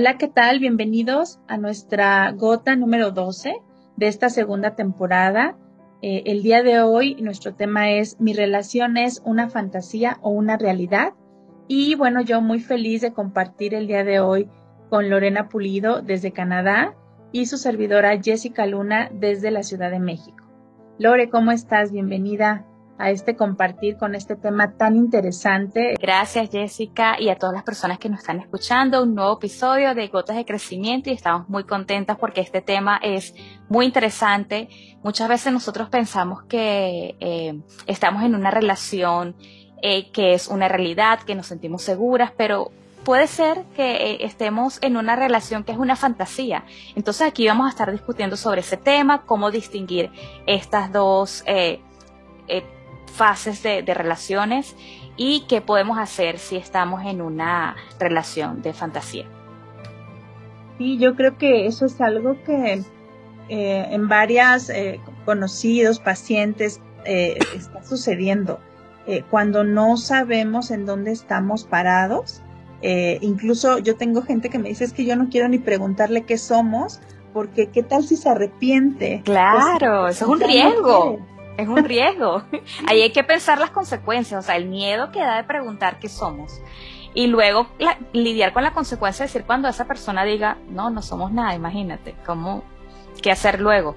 Hola, ¿qué tal? Bienvenidos a nuestra gota número 12 de esta segunda temporada. Eh, el día de hoy nuestro tema es ¿Mi relación es una fantasía o una realidad? Y bueno, yo muy feliz de compartir el día de hoy con Lorena Pulido desde Canadá y su servidora Jessica Luna desde la Ciudad de México. Lore, ¿cómo estás? Bienvenida a este compartir con este tema tan interesante. Gracias Jessica y a todas las personas que nos están escuchando. Un nuevo episodio de Gotas de Crecimiento y estamos muy contentas porque este tema es muy interesante. Muchas veces nosotros pensamos que eh, estamos en una relación eh, que es una realidad, que nos sentimos seguras, pero puede ser que eh, estemos en una relación que es una fantasía. Entonces aquí vamos a estar discutiendo sobre ese tema, cómo distinguir estas dos eh, fases de, relaciones y qué podemos hacer si estamos en una relación de fantasía. Sí, yo creo que eso es algo que eh, en varias eh, conocidos, pacientes, eh, está sucediendo. cuando no sabemos en dónde estamos parados, incluso yo tengo gente que me dice es que yo no quiero ni preguntarle qué somos, porque qué tal si se arrepiente. Claro, eso es un riesgo es un riesgo. Ahí hay que pensar las consecuencias, o sea, el miedo que da de preguntar qué somos. Y luego lidiar con la consecuencia de decir cuando esa persona diga, no, no somos nada, imagínate, ¿cómo, qué hacer luego?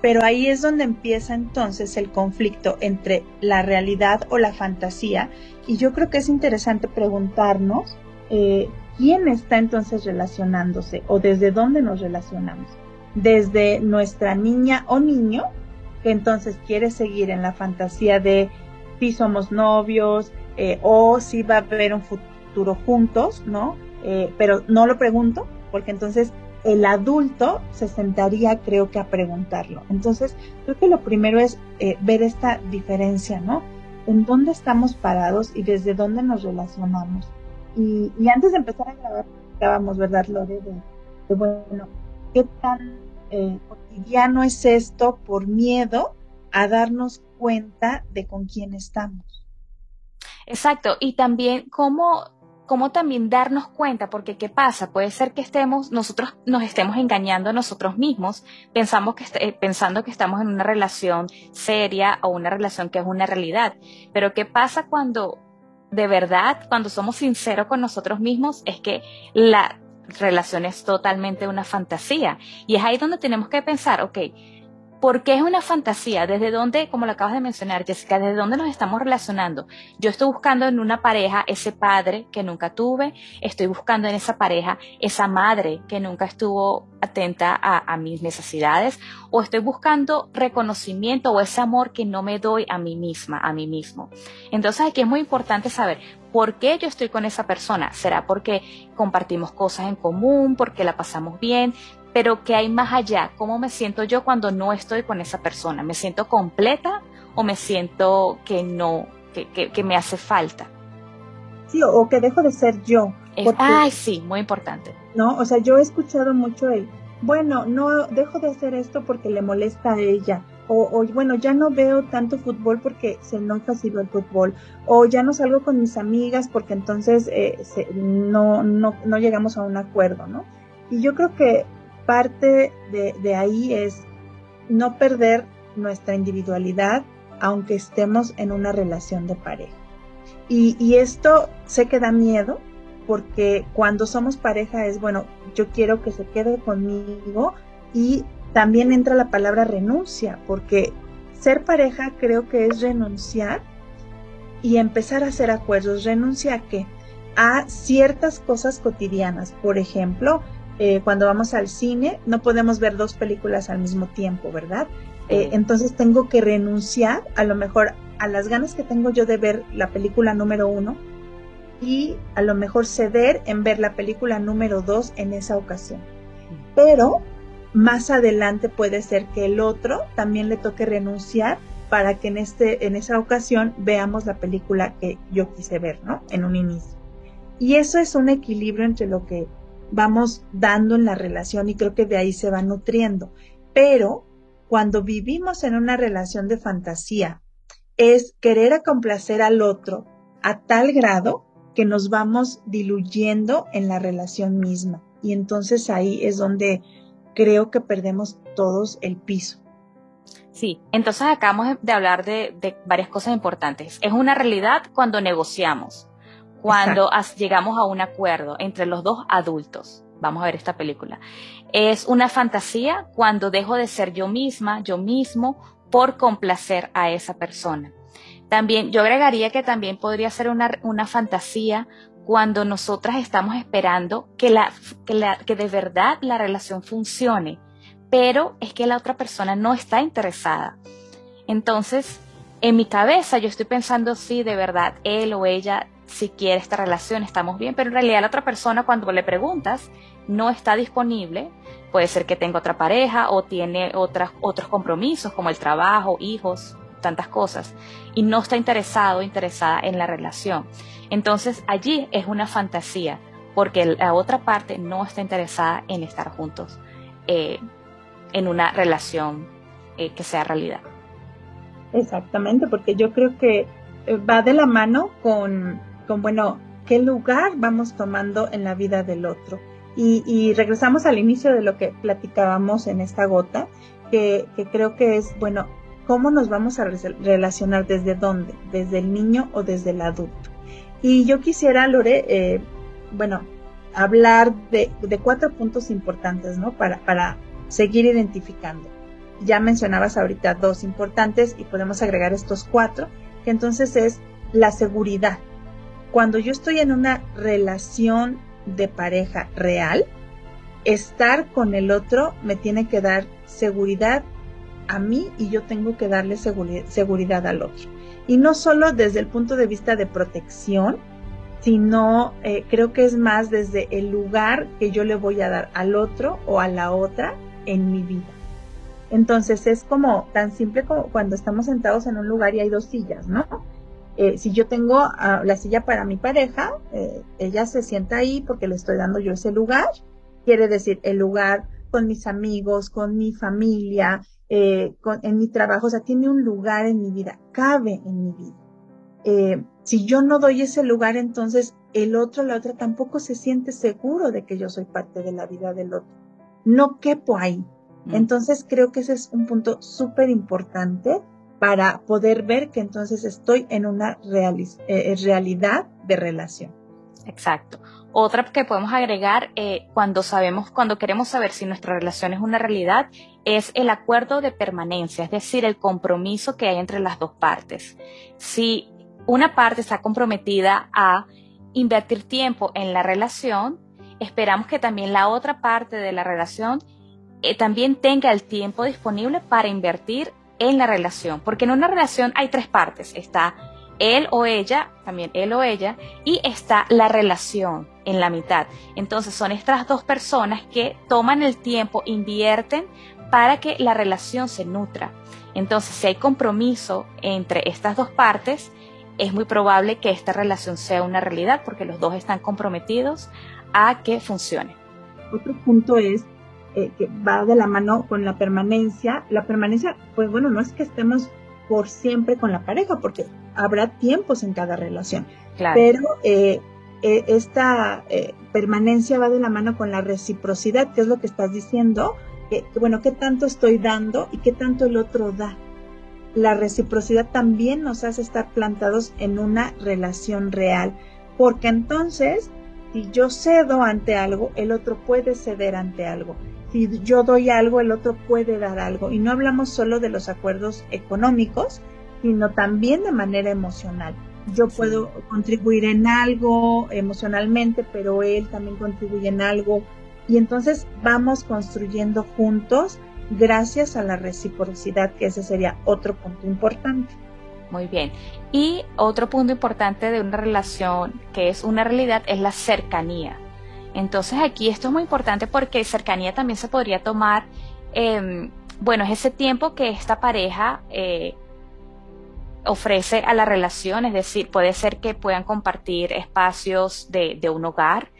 Pero ahí es donde empieza entonces el conflicto entre la realidad o la fantasía. Y yo creo que es interesante preguntarnos eh, quién está entonces relacionándose o desde dónde nos relacionamos. Desde nuestra niña o niño entonces quiere seguir en la fantasía de si somos novios eh, o si va a haber un futuro juntos, ¿no? Eh, pero no lo pregunto porque entonces el adulto se sentaría, creo que, a preguntarlo. Entonces, creo que lo primero es eh, ver esta diferencia, ¿no? En dónde estamos parados y desde dónde nos relacionamos. Y, antes de empezar a grabar, grabamos, ¿verdad, Lore? de bueno, ¿qué tan eh, cotidiano es esto por miedo a darnos cuenta de con quién estamos. Exacto, y también cómo, cómo también darnos cuenta, porque ¿qué pasa? Puede ser que estemos, nosotros nos estemos engañando a nosotros mismos, pensamos que, eh, pensando que estamos en una relación seria o una relación que es una realidad. Pero ¿qué pasa cuando de verdad, cuando somos sinceros con nosotros mismos, es que la relación es totalmente una fantasía. Y es ahí donde tenemos que pensar, ok, ¿Por qué es una fantasía? ¿Desde dónde, como lo acabas de mencionar, Jessica, desde dónde nos estamos relacionando? Yo estoy buscando en una pareja ese padre que nunca tuve, estoy buscando en esa pareja esa madre que nunca estuvo atenta a, a mis necesidades, o estoy buscando reconocimiento o ese amor que no me doy a mí misma, a mí mismo. Entonces aquí es muy importante saber por qué yo estoy con esa persona. ¿Será porque compartimos cosas en común, porque la pasamos bien? Pero ¿qué hay más allá? ¿Cómo me siento yo cuando no estoy con esa persona? ¿Me siento completa o me siento que no, que, me hace falta? Sí, o que dejo de ser yo. ay, sí, muy importante. No, o sea, yo he escuchado mucho el, bueno, no, dejo de hacer esto porque le molesta a ella. O, bueno, ya no veo tanto fútbol porque se enoja si veo el fútbol. O ya no salgo con mis amigas porque entonces eh, no, no, no llegamos a un acuerdo, ¿no? Y yo creo que parte de, ahí es no perder nuestra individualidad aunque estemos en una relación de pareja. Y, esto sé que da miedo porque cuando somos pareja es, bueno, yo quiero que se quede conmigo y también entra la palabra renuncia, porque ser pareja creo que es renunciar y empezar a hacer acuerdos. ¿Renuncia a qué? A ciertas cosas cotidianas. Por ejemplo, eh, cuando vamos al cine no podemos ver dos películas al mismo tiempo, ¿verdad? Eh, entonces tengo que renunciar a lo mejor a las ganas que tengo yo de ver la película número uno y a lo mejor ceder en ver la película número dos en esa ocasión. Pero más adelante puede ser que el otro también le toque renunciar para que en, este, en esa ocasión veamos la película que yo quise ver, ¿no? En un inicio. Y eso es un equilibrio entre lo que vamos dando en la relación y creo que de ahí se va nutriendo. Pero cuando vivimos en una relación de fantasía, es querer complacer al otro a tal grado que nos vamos diluyendo en la relación misma. y entonces ahí es donde creo que perdemos todos el piso. Sí, entonces acabamos de hablar de, varias cosas importantes. Es una realidad cuando negociamos, cuando llegamos a un acuerdo entre los dos adultos. Vamos a ver esta película. Es una fantasía cuando dejo de ser yo misma, yo mismo, por complacer a esa persona. También, yo agregaría que también podría ser una, una fantasía cuando nosotras estamos esperando que, la, que, la, que de verdad la relación funcione, pero es que la otra persona no está interesada. Entonces, en mi cabeza yo estoy pensando si de verdad él o ella si quiere esta relación, estamos bien, pero en realidad la otra persona cuando le preguntas no está disponible, puede ser que tenga otra pareja o tiene otras, otros compromisos como el trabajo, hijos, tantas cosas, y no está interesado, interesada en la relación. Entonces allí es una fantasía, porque la otra parte no está interesada en estar juntos eh, en una relación eh, que sea realidad. Exactamente, porque yo creo que eh, va de la mano con, con, bueno, qué lugar vamos tomando en la vida del otro. Y, regresamos al inicio de lo que platicábamos en esta gota, que, creo que es, bueno, ¿cómo nos vamos a relacionar? ¿Desde dónde? ¿Desde el niño o desde el adulto? Y yo quisiera, Lore, eh, bueno, hablar de, cuatro puntos importantes, ¿no? Para, para seguir identificando. Ya mencionabas ahorita dos importantes y podemos agregar estos cuatro, que entonces es la seguridad. Cuando yo estoy en una relación de pareja real, estar con el otro me tiene que dar seguridad a mí y yo tengo que darle seguridad al otro. Y no solo desde el punto de vista de protección, sino eh, creo que es más desde el lugar que yo le voy a dar al otro o a la otra en mi vida. Entonces es como tan simple como cuando estamos sentados en un lugar y hay dos sillas, ¿no? Eh, si yo tengo ah, la silla para mi pareja, eh, ella se sienta ahí porque le estoy dando yo ese lugar. Quiere decir, el lugar con mis amigos, con mi familia, eh, en mi trabajo, o sea, tiene un lugar en mi vida, cabe en mi vida. Eh, si yo no doy ese lugar, entonces el otro, la otra tampoco se siente seguro de que yo soy parte de la vida del otro. No quepo ahí. Mm. Entonces creo que ese es un punto súper importante para poder ver que entonces estoy en una eh, realidad de relación. Exacto. Otra que podemos agregar eh, cuando sabemos, cuando queremos saber si nuestra relación es una realidad, es el acuerdo de permanencia, es decir, el compromiso que hay entre las dos partes. Si una parte está comprometida a invertir tiempo en la relación, esperamos que también la otra parte de la relación eh, también tenga el tiempo disponible para invertir en la relación, porque en una relación hay tres partes, está él o ella, también él o ella, y está la relación en la mitad. Entonces son estas dos personas que toman el tiempo, invierten para que la relación se nutra. Entonces, si hay compromiso entre estas dos partes, es muy probable que esta relación sea una realidad porque los dos están comprometidos a que funcione. Otro punto es eh, que va de la mano con la permanencia. La permanencia, pues bueno, no es que estemos por siempre con la pareja, porque habrá tiempos en cada relación. Pero eh, eh, esta eh, permanencia va de la mano con la reciprocidad, que es lo que estás diciendo, que, bueno, qué tanto estoy dando y qué tanto el otro da. La reciprocidad también nos hace estar plantados en una relación real, porque entonces, si yo cedo ante algo, el otro puede ceder ante algo. Si yo doy algo, el otro puede dar algo. Y no hablamos solo de los acuerdos económicos, sino también de manera emocional. Yo puedo contribuir en algo emocionalmente, pero él también contribuye en algo. Y entonces vamos construyendo juntos gracias a la reciprocidad, que ese sería otro punto importante. Muy bien. Y otro punto importante de una relación que es una realidad es la cercanía. Entonces aquí esto es muy importante porque cercanía también se podría tomar, em, bueno, es ese tiempo que esta pareja eh, ofrece a la relación, es decir, puede ser que puedan compartir espacios de, un hogar,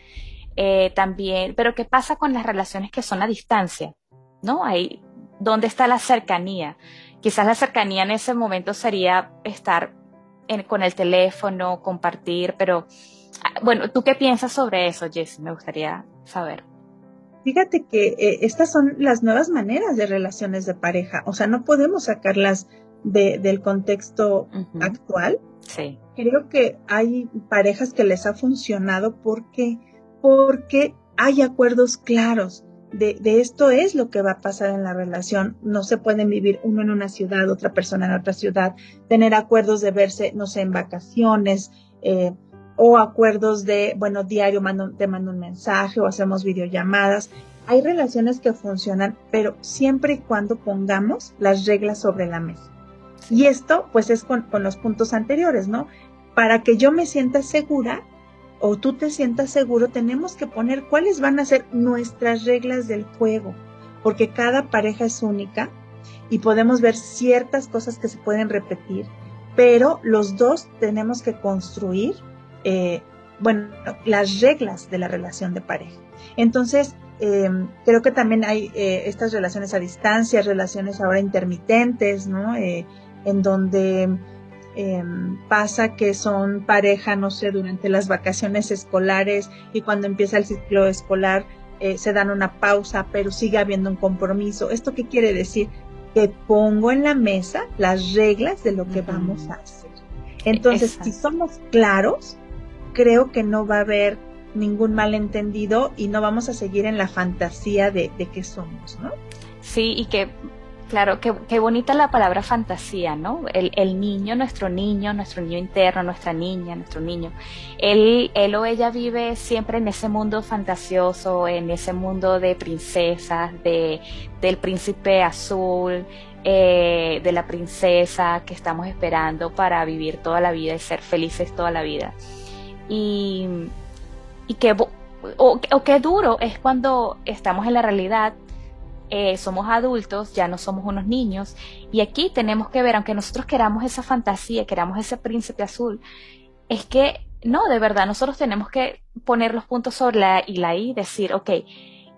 eh, también, pero ¿qué pasa con las relaciones que son a distancia? ¿No? Ahí, ¿dónde está la cercanía? Quizás la cercanía en ese momento sería estar con el teléfono, compartir, pero bueno, ¿tú qué piensas sobre eso, Jess? Me gustaría saber. fíjate que eh, estas son las nuevas maneras de relaciones de pareja, o sea, no podemos sacarlas del contexto actual. Sí. Creo que hay parejas que les ha funcionado porque, porque hay acuerdos claros. De, de, esto es lo que va a pasar en la relación. No se pueden vivir uno en una ciudad, otra persona en otra ciudad, tener acuerdos de verse, no sé, en vacaciones, eh, o acuerdos de, bueno, diario mando, te mando un mensaje o hacemos videollamadas. Hay relaciones que funcionan, pero siempre y cuando pongamos las reglas sobre la mesa. Y esto, pues, es con, con los puntos anteriores, ¿no? Para que yo me sienta segura o tú te sientas seguro, tenemos que poner cuáles van a ser nuestras reglas del juego, porque cada pareja es única y podemos ver ciertas cosas que se pueden repetir, pero los dos tenemos que construir, eh, bueno, las reglas de la relación de pareja. Entonces, eh, creo que también hay eh, estas relaciones a distancia, relaciones ahora intermitentes, ¿no? en donde Em, pasa que son pareja, no sé, durante las vacaciones escolares y cuando empieza el ciclo escolar eh, se dan una pausa, pero sigue habiendo un compromiso. ¿Esto qué quiere decir? Que pongo en la mesa las reglas de lo que vamos a hacer. Entonces, si somos claros, creo que no va a haber ningún malentendido y no vamos a seguir en la fantasía de, de qué somos, ¿no? Sí, y que Claro, qué, qué, bonita la palabra fantasía, ¿no? El, el, niño, nuestro niño, nuestro niño interno, nuestra niña, nuestro niño. Él, él o ella vive siempre en ese mundo fantasioso, en ese mundo de princesas, de, del príncipe azul, eh, de la princesa que estamos esperando para vivir toda la vida y ser felices toda la vida. Y, y qué, o, o qué duro es cuando estamos en la realidad eh, somos adultos, ya no somos unos niños, y aquí tenemos que ver, aunque nosotros queramos esa fantasía, queramos ese príncipe azul, es que no, de verdad, nosotros tenemos que poner los puntos sobre la y la I, decir, ok,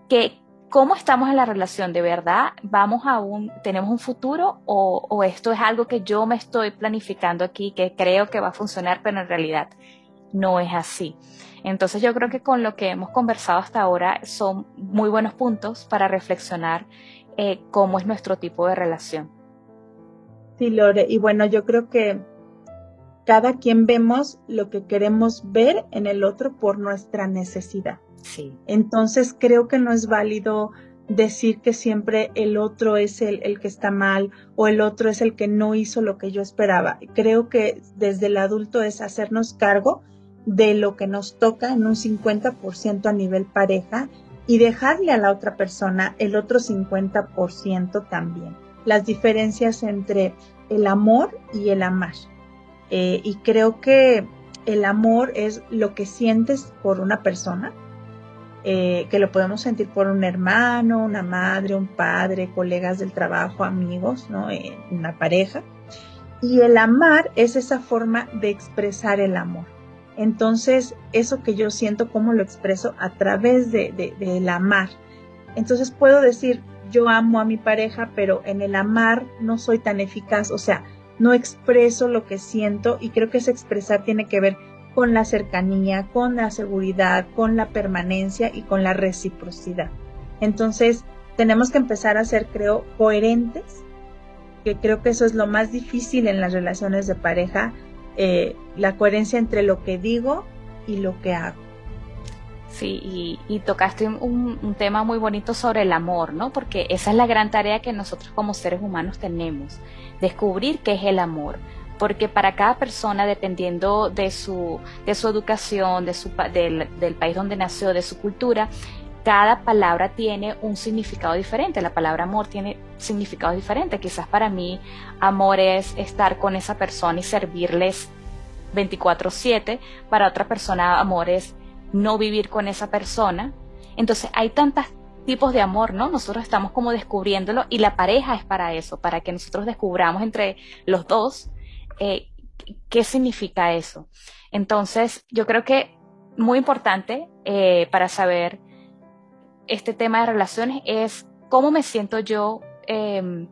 que cómo estamos en la relación, de verdad, vamos a un, tenemos un futuro o, o esto es algo que yo me estoy planificando aquí, que creo que va a funcionar, pero en realidad no es así. Entonces yo creo que con lo que hemos conversado hasta ahora son muy buenos puntos para reflexionar eh, cómo es nuestro tipo de relación. Sí, Lore, y bueno, yo creo que cada quien vemos lo que queremos ver en el otro por nuestra necesidad. Sí. Entonces creo que no es válido decir que siempre el otro es el, el, que está mal o el otro es el que no hizo lo que yo esperaba. Creo que desde el adulto es hacernos cargo de lo que nos toca en un 50% a nivel pareja y dejarle a la otra persona el otro 50% también. Las diferencias entre el amor y el amar. Eh, y creo que el amor es lo que sientes por una persona, eh, que lo podemos sentir por un hermano, una madre, un padre, colegas del trabajo, amigos, ¿no? Eh, una pareja. Y el amar es esa forma de expresar el amor. Entonces, eso que yo siento, ¿cómo lo expreso? A través de, del amar. Entonces puedo decir, yo amo a mi pareja, pero en el amar no soy tan eficaz, o sea, no expreso lo que siento y creo que ese expresar tiene que ver con la cercanía, con la seguridad, con la permanencia y con la reciprocidad. Entonces, tenemos que empezar a ser, creo, coherentes, que creo que eso es lo más difícil en las relaciones de pareja, eh, la coherencia entre lo que digo y lo que hago. Sí, y, tocaste un, tema muy bonito sobre el amor, ¿no? Porque esa es la gran tarea que nosotros como seres humanos tenemos, descubrir qué es el amor. Porque para cada persona, dependiendo de su, de su educación, de su, del, del país donde nació, de su cultura, cada palabra tiene un significado diferente. La palabra amor tiene significados diferentes. Quizás para mí amor es estar con esa persona y servirles 24/7. Para otra persona amor es no vivir con esa persona. Entonces hay tantos tipos de amor, ¿no? Nosotros estamos como descubriéndolo y la pareja es para eso, para que nosotros descubramos entre los dos eh, qué significa eso. Entonces yo creo que muy importante eh, para saber este tema de relaciones es cómo me siento yo em,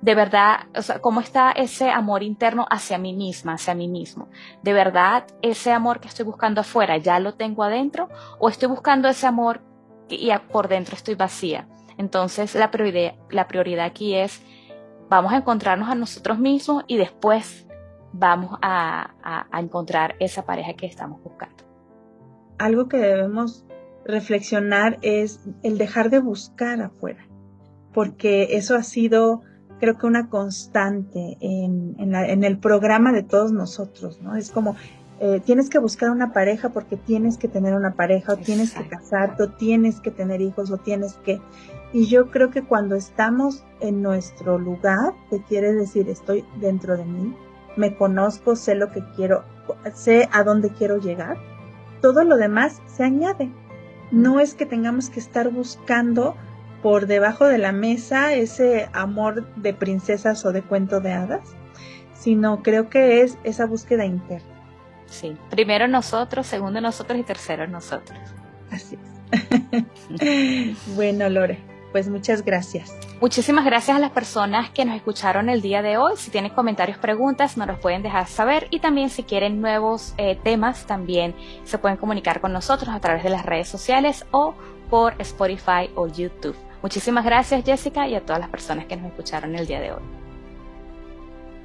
de verdad, o sea, cómo está ese amor interno hacia mí misma, hacia mí mismo. De verdad, ese amor que estoy buscando afuera, ¿ya lo tengo adentro? ¿O estoy buscando ese amor y por dentro estoy vacía. Entonces la prioridad, la prioridad aquí es, vamos a encontrarnos a nosotros mismos y después vamos a, a encontrar esa pareja que estamos buscando. Algo que debemos reflexionar es el dejar de buscar afuera, porque eso ha sido creo que una constante en, en, el programa de todos nosotros, ¿no? Es como, eh, tienes que buscar una pareja porque tienes que tener una pareja, o tienes que casarte, o tienes que tener hijos, o tienes que... Y yo creo que cuando estamos en nuestro lugar, que quiere decir estoy dentro de mí, me conozco, sé lo que quiero, sé a dónde quiero llegar, todo lo demás se añade. No es que tengamos que estar buscando por debajo de la mesa ese amor de princesas o de cuento de hadas, sino creo que es esa búsqueda interna. Sí, primero nosotros, segundo nosotros y tercero nosotros. Así es. bueno, Lore, pues muchas gracias. Muchísimas gracias a las personas que nos escucharon el día de hoy. Si tienen comentarios, preguntas, nos los pueden dejar saber. Y también si quieren nuevos eh, temas, también se pueden comunicar con nosotros a través de las redes sociales o por Spotify o YouTube. Muchísimas gracias Jessica y a todas las personas que nos escucharon el día de hoy.